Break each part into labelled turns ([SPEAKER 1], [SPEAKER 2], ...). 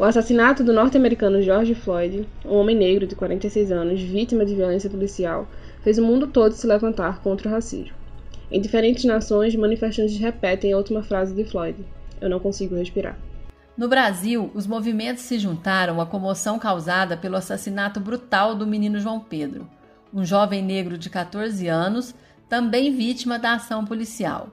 [SPEAKER 1] O assassinato do norte-americano George Floyd, um homem negro de 46 anos, vítima de violência policial, fez o mundo todo se levantar contra o racismo. Em diferentes nações, manifestantes repetem a última frase de Floyd: Eu não consigo respirar.
[SPEAKER 2] No Brasil, os movimentos se juntaram à comoção causada pelo assassinato brutal do menino João Pedro, um jovem negro de 14 anos, também vítima da ação policial.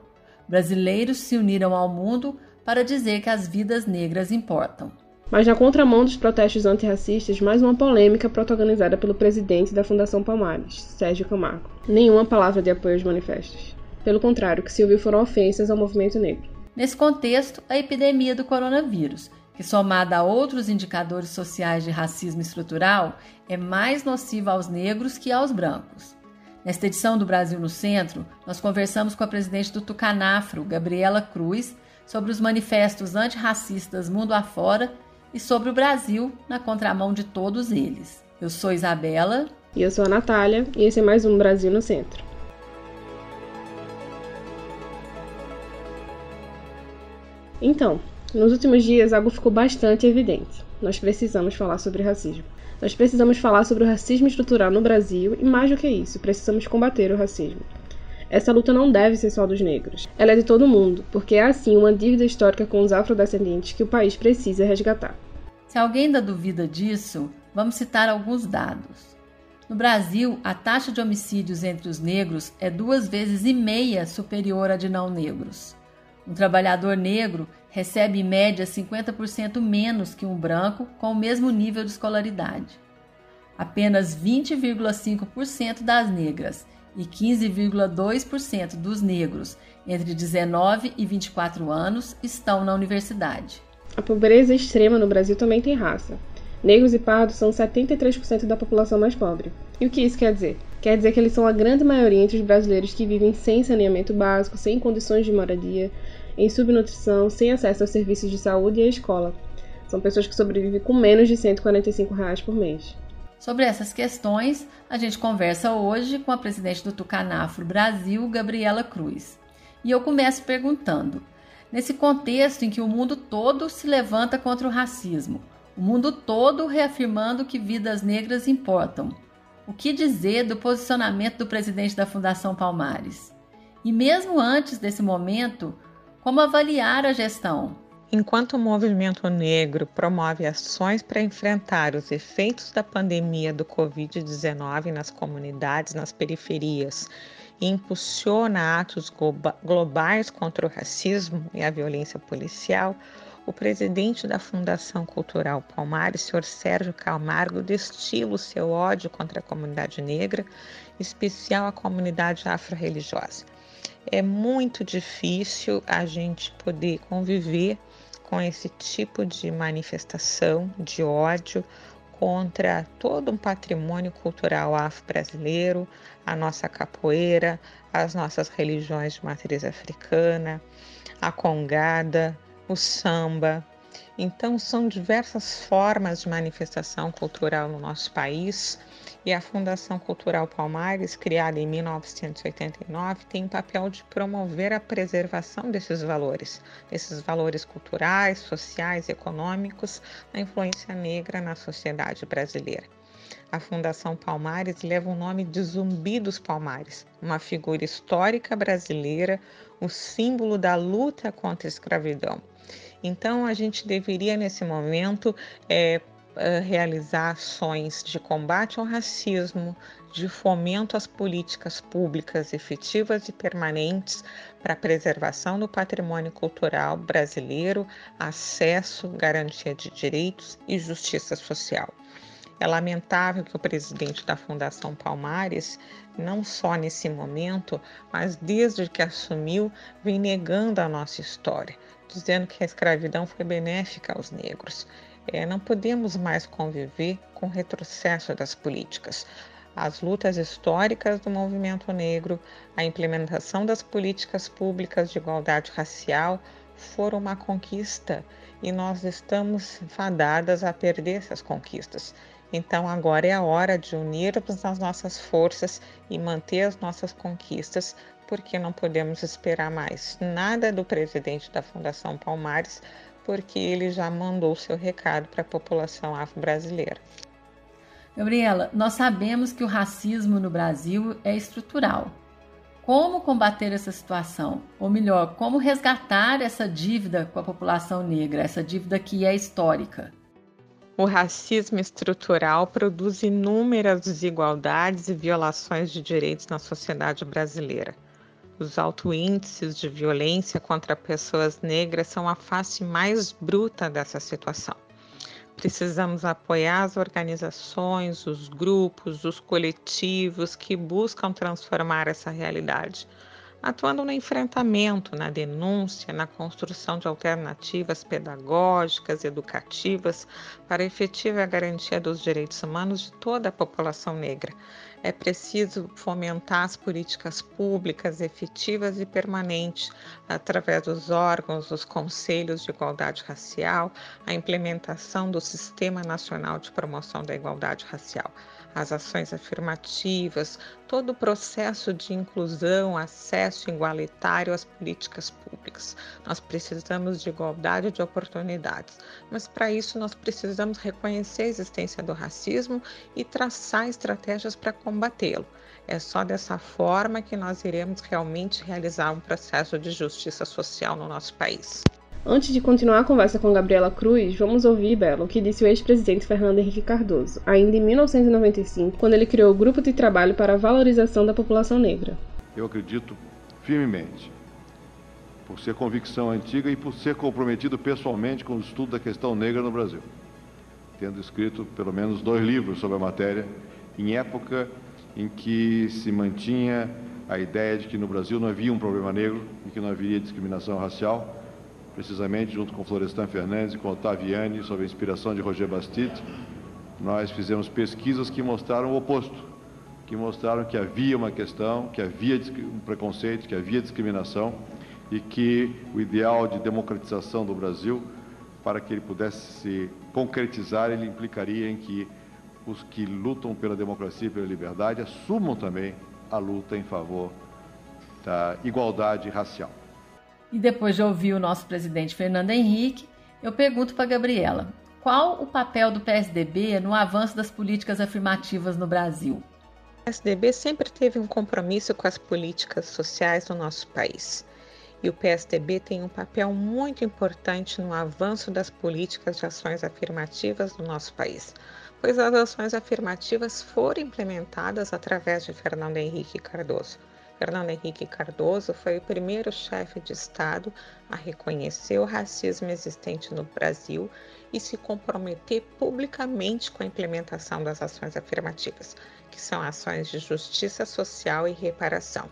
[SPEAKER 2] Brasileiros se uniram ao mundo para dizer que as vidas negras importam.
[SPEAKER 1] Mas na contramão dos protestos antirracistas, mais uma polêmica protagonizada pelo presidente da Fundação Palmares, Sérgio Camargo. Nenhuma palavra de apoio aos manifestos. Pelo contrário, o que se ouviu foram ofensas ao movimento negro.
[SPEAKER 2] Nesse contexto, a epidemia do coronavírus, que somada a outros indicadores sociais de racismo estrutural, é mais nociva aos negros que aos brancos. Nesta edição do Brasil no Centro, nós conversamos com a presidente do Tucanafro, Gabriela Cruz, sobre os manifestos antirracistas mundo afora e sobre o Brasil na contramão de todos eles. Eu sou Isabela.
[SPEAKER 1] E eu sou a Natália, e esse é mais um Brasil no Centro. Então, nos últimos dias algo ficou bastante evidente. Nós precisamos falar sobre racismo. Nós precisamos falar sobre o racismo estrutural no Brasil e, mais do que isso, precisamos combater o racismo. Essa luta não deve ser só dos negros. Ela é de todo mundo, porque é assim uma dívida histórica com os afrodescendentes que o país precisa resgatar.
[SPEAKER 2] Se alguém ainda duvida disso, vamos citar alguns dados. No Brasil, a taxa de homicídios entre os negros é duas vezes e meia superior à de não negros. Um trabalhador negro recebe em média 50% menos que um branco com o mesmo nível de escolaridade. Apenas 20,5% das negras e 15,2% dos negros entre 19 e 24 anos estão na universidade.
[SPEAKER 1] A pobreza extrema no Brasil também tem raça. Negros e pardos são 73% da população mais pobre. E o que isso quer dizer? Quer dizer que eles são a grande maioria entre os brasileiros que vivem sem saneamento básico, sem condições de moradia, em subnutrição, sem acesso aos serviços de saúde e à escola. São pessoas que sobrevivem com menos de 145 reais por mês.
[SPEAKER 2] Sobre essas questões, a gente conversa hoje com a presidente do Tucanafro Brasil, Gabriela Cruz. E eu começo perguntando: nesse contexto em que o mundo todo se levanta contra o racismo, o mundo todo reafirmando que vidas negras importam, o que dizer do posicionamento do presidente da Fundação Palmares? E mesmo antes desse momento, como avaliar a gestão?
[SPEAKER 3] Enquanto o movimento negro promove ações para enfrentar os efeitos da pandemia do Covid-19 nas comunidades, nas periferias, e impulsiona atos globais contra o racismo e a violência policial, o presidente da Fundação Cultural Palmares, Sr. Sérgio Camargo, destila o seu ódio contra a comunidade negra, em especial a comunidade afro-religiosa é muito difícil a gente poder conviver com esse tipo de manifestação de ódio contra todo um patrimônio cultural afro-brasileiro, a nossa capoeira, as nossas religiões de matriz africana, a congada, o samba. Então, são diversas formas de manifestação cultural no nosso país e a Fundação Cultural Palmares, criada em 1989, tem o papel de promover a preservação desses valores, desses valores culturais, sociais, econômicos, da influência negra na sociedade brasileira. A Fundação Palmares leva o nome de Zumbi dos Palmares, uma figura histórica brasileira, o símbolo da luta contra a escravidão. Então, a gente deveria, nesse momento, é, realizar ações de combate ao racismo, de fomento às políticas públicas efetivas e permanentes para a preservação do patrimônio cultural brasileiro, acesso, garantia de direitos e justiça social. É lamentável que o presidente da Fundação Palmares, não só nesse momento, mas desde que assumiu, vem negando a nossa história, dizendo que a escravidão foi benéfica aos negros. É, não podemos mais conviver com o retrocesso das políticas. As lutas históricas do movimento negro, a implementação das políticas públicas de igualdade racial foram uma conquista e nós estamos fadadas a perder essas conquistas. Então agora é a hora de unirmos as nossas forças e manter as nossas conquistas, porque não podemos esperar mais nada do presidente da Fundação Palmares porque ele já mandou seu recado para a população afro-brasileira.
[SPEAKER 2] Gabriela, nós sabemos que o racismo no Brasil é estrutural. Como combater essa situação? Ou melhor, como resgatar essa dívida com a população negra, essa dívida que é histórica?
[SPEAKER 3] O racismo estrutural produz inúmeras desigualdades e violações de direitos na sociedade brasileira. Os altos índices de violência contra pessoas negras são a face mais bruta dessa situação. Precisamos apoiar as organizações, os grupos, os coletivos que buscam transformar essa realidade, atuando no enfrentamento, na denúncia, na construção de alternativas pedagógicas, educativas para a efetiva garantia dos direitos humanos de toda a população negra, é preciso fomentar as políticas públicas efetivas e permanentes através dos órgãos, dos conselhos de igualdade racial, a implementação do Sistema Nacional de Promoção da Igualdade Racial as ações afirmativas, todo o processo de inclusão, acesso igualitário às políticas públicas. Nós precisamos de igualdade de oportunidades, mas para isso nós precisamos reconhecer a existência do racismo e traçar estratégias para combatê-lo. É só dessa forma que nós iremos realmente realizar um processo de justiça social no nosso país.
[SPEAKER 1] Antes de continuar a conversa com Gabriela Cruz, vamos ouvir, Belo, o que disse o ex-presidente Fernando Henrique Cardoso, ainda em 1995, quando ele criou o Grupo de Trabalho para a Valorização da População Negra.
[SPEAKER 4] Eu acredito firmemente, por ser convicção antiga e por ser comprometido pessoalmente com o estudo da questão negra no Brasil, tendo escrito pelo menos dois livros sobre a matéria, em época em que se mantinha a ideia de que no Brasil não havia um problema negro e que não haveria discriminação racial precisamente junto com Florestan Fernandes e com Ottaviani, sob a inspiração de Roger Bastide, nós fizemos pesquisas que mostraram o oposto, que mostraram que havia uma questão, que havia um preconceito, que havia discriminação e que o ideal de democratização do Brasil, para que ele pudesse se concretizar, ele implicaria em que os que lutam pela democracia e pela liberdade assumam também a luta em favor da igualdade racial.
[SPEAKER 2] E depois de ouvir o nosso presidente Fernando Henrique, eu pergunto para Gabriela: qual o papel do PSDB no avanço das políticas afirmativas no Brasil?
[SPEAKER 3] O PSDB sempre teve um compromisso com as políticas sociais do nosso país. E o PSDB tem um papel muito importante no avanço das políticas de ações afirmativas no nosso país, pois as ações afirmativas foram implementadas através de Fernando Henrique Cardoso. Fernando Henrique Cardoso foi o primeiro chefe de Estado a reconhecer o racismo existente no Brasil e se comprometer publicamente com a implementação das ações afirmativas, que são ações de justiça social e reparação.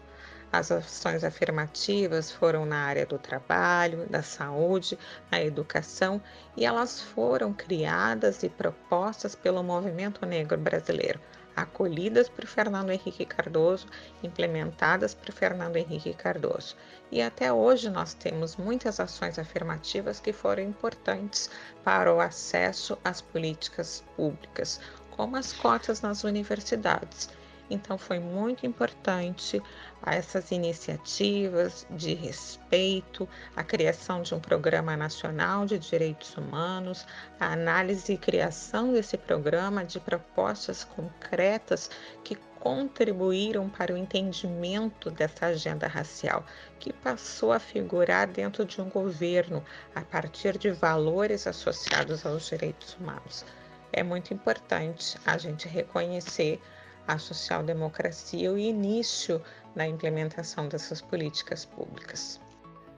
[SPEAKER 3] As ações afirmativas foram na área do trabalho, da saúde, na educação e elas foram criadas e propostas pelo movimento negro brasileiro acolhidas por Fernando Henrique Cardoso, implementadas por Fernando Henrique Cardoso. E até hoje nós temos muitas ações afirmativas que foram importantes para o acesso às políticas públicas, como as cotas nas universidades. Então foi muito importante essas iniciativas de respeito, a criação de um programa nacional de direitos humanos, a análise e criação desse programa de propostas concretas que contribuíram para o entendimento dessa agenda racial, que passou a figurar dentro de um governo a partir de valores associados aos direitos humanos. É muito importante a gente reconhecer a social-democracia o início na implementação dessas políticas públicas.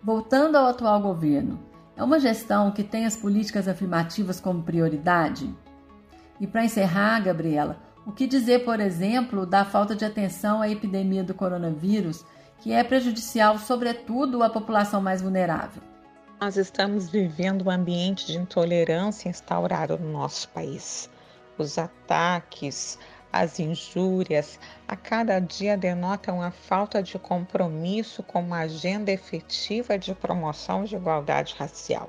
[SPEAKER 2] Voltando ao atual governo, é uma gestão que tem as políticas afirmativas como prioridade? E para encerrar, Gabriela, o que dizer, por exemplo, da falta de atenção à epidemia do coronavírus, que é prejudicial, sobretudo, à população mais vulnerável?
[SPEAKER 3] Nós estamos vivendo um ambiente de intolerância instaurado no nosso país. Os ataques, as injúrias a cada dia denotam a falta de compromisso com uma agenda efetiva de promoção de igualdade racial.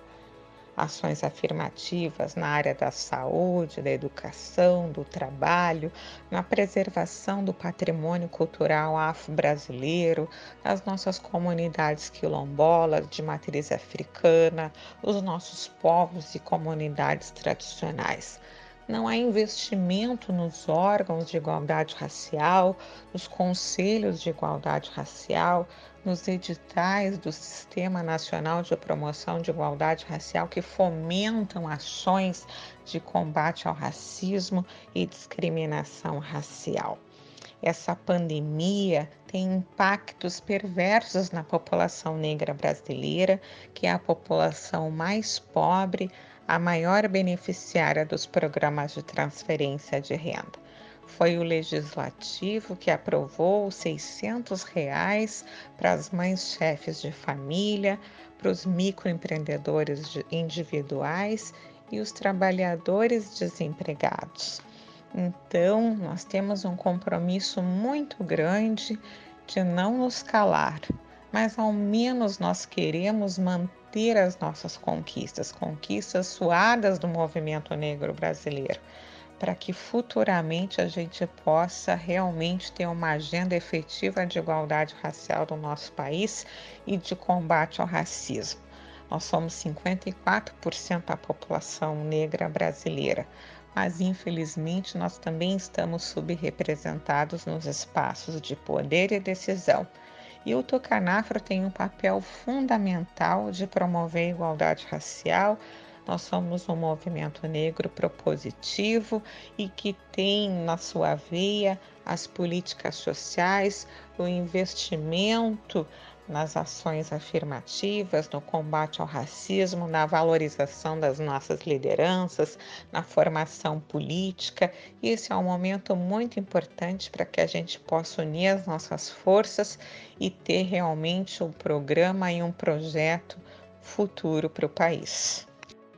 [SPEAKER 3] ações afirmativas na área da saúde, da educação, do trabalho, na preservação do patrimônio cultural afro-brasileiro, das nossas comunidades quilombolas de matriz africana, os nossos povos e comunidades tradicionais não há investimento nos órgãos de igualdade racial, nos conselhos de igualdade racial, nos editais do Sistema Nacional de Promoção de Igualdade Racial que fomentam ações de combate ao racismo e discriminação racial. Essa pandemia tem impactos perversos na população negra brasileira, que é a população mais pobre, a maior beneficiária dos programas de transferência de renda. Foi o legislativo que aprovou os 600 reais para as mães chefes de família, para os microempreendedores individuais e os trabalhadores desempregados. Então, nós temos um compromisso muito grande de não nos calar, mas ao menos nós queremos manter ter as nossas conquistas, conquistas suadas do movimento negro brasileiro, para que futuramente a gente possa realmente ter uma agenda efetiva de igualdade racial do nosso país e de combate ao racismo. Nós somos 54% da população negra brasileira, mas infelizmente nós também estamos subrepresentados nos espaços de poder e decisão e o Tucanafro tem um papel fundamental de promover a igualdade racial. Nós somos um movimento negro propositivo e que tem na sua veia as políticas sociais, o investimento nas ações afirmativas, no combate ao racismo, na valorização das nossas lideranças, na formação política. Esse é um momento muito importante para que a gente possa unir as nossas forças e ter realmente um programa e um projeto futuro para o país.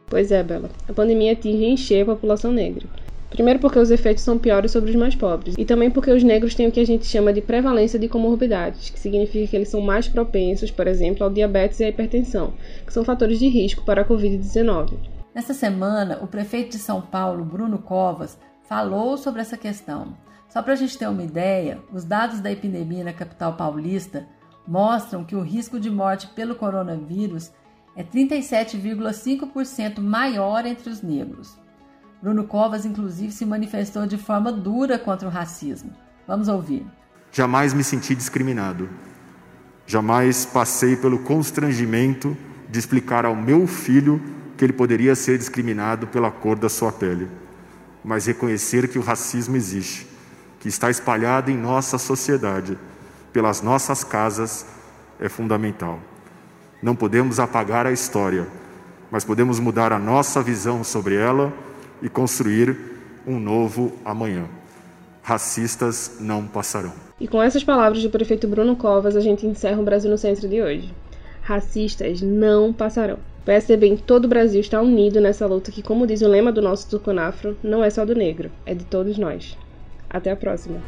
[SPEAKER 1] Pois é, Bela. A pandemia atinge em cheio a população negra. Primeiro porque os efeitos são piores sobre os mais pobres, e também porque os negros têm o que a gente chama de prevalência de comorbidades, que significa que eles são mais propensos, por exemplo, ao diabetes e à hipertensão, que são fatores de risco para a Covid-19.
[SPEAKER 2] Nessa semana, o prefeito de São Paulo, Bruno Covas, falou sobre essa questão. Só para a gente ter uma ideia, os dados da epidemia na capital paulista mostram que o risco de morte pelo coronavírus é 37,5% maior entre os negros. Bruno Covas, inclusive, se manifestou de forma dura contra o racismo. Vamos ouvir.
[SPEAKER 5] Jamais me senti discriminado. Jamais passei pelo constrangimento de explicar ao meu filho que ele poderia ser discriminado pela cor da sua pele. Mas reconhecer que o racismo existe, que está espalhado em nossa sociedade, pelas nossas casas, é fundamental. Não podemos apagar a história, mas podemos mudar a nossa visão sobre ela e construir um novo amanhã. Racistas não passarão.
[SPEAKER 1] E com essas palavras do prefeito Bruno Covas, a gente encerra o Brasil no Centro de hoje. Racistas não passarão. O PSDB todo o Brasil está unido nessa luta que, como diz o lema do nosso Tucanafro, não é só do negro, é de todos nós. Até a próxima.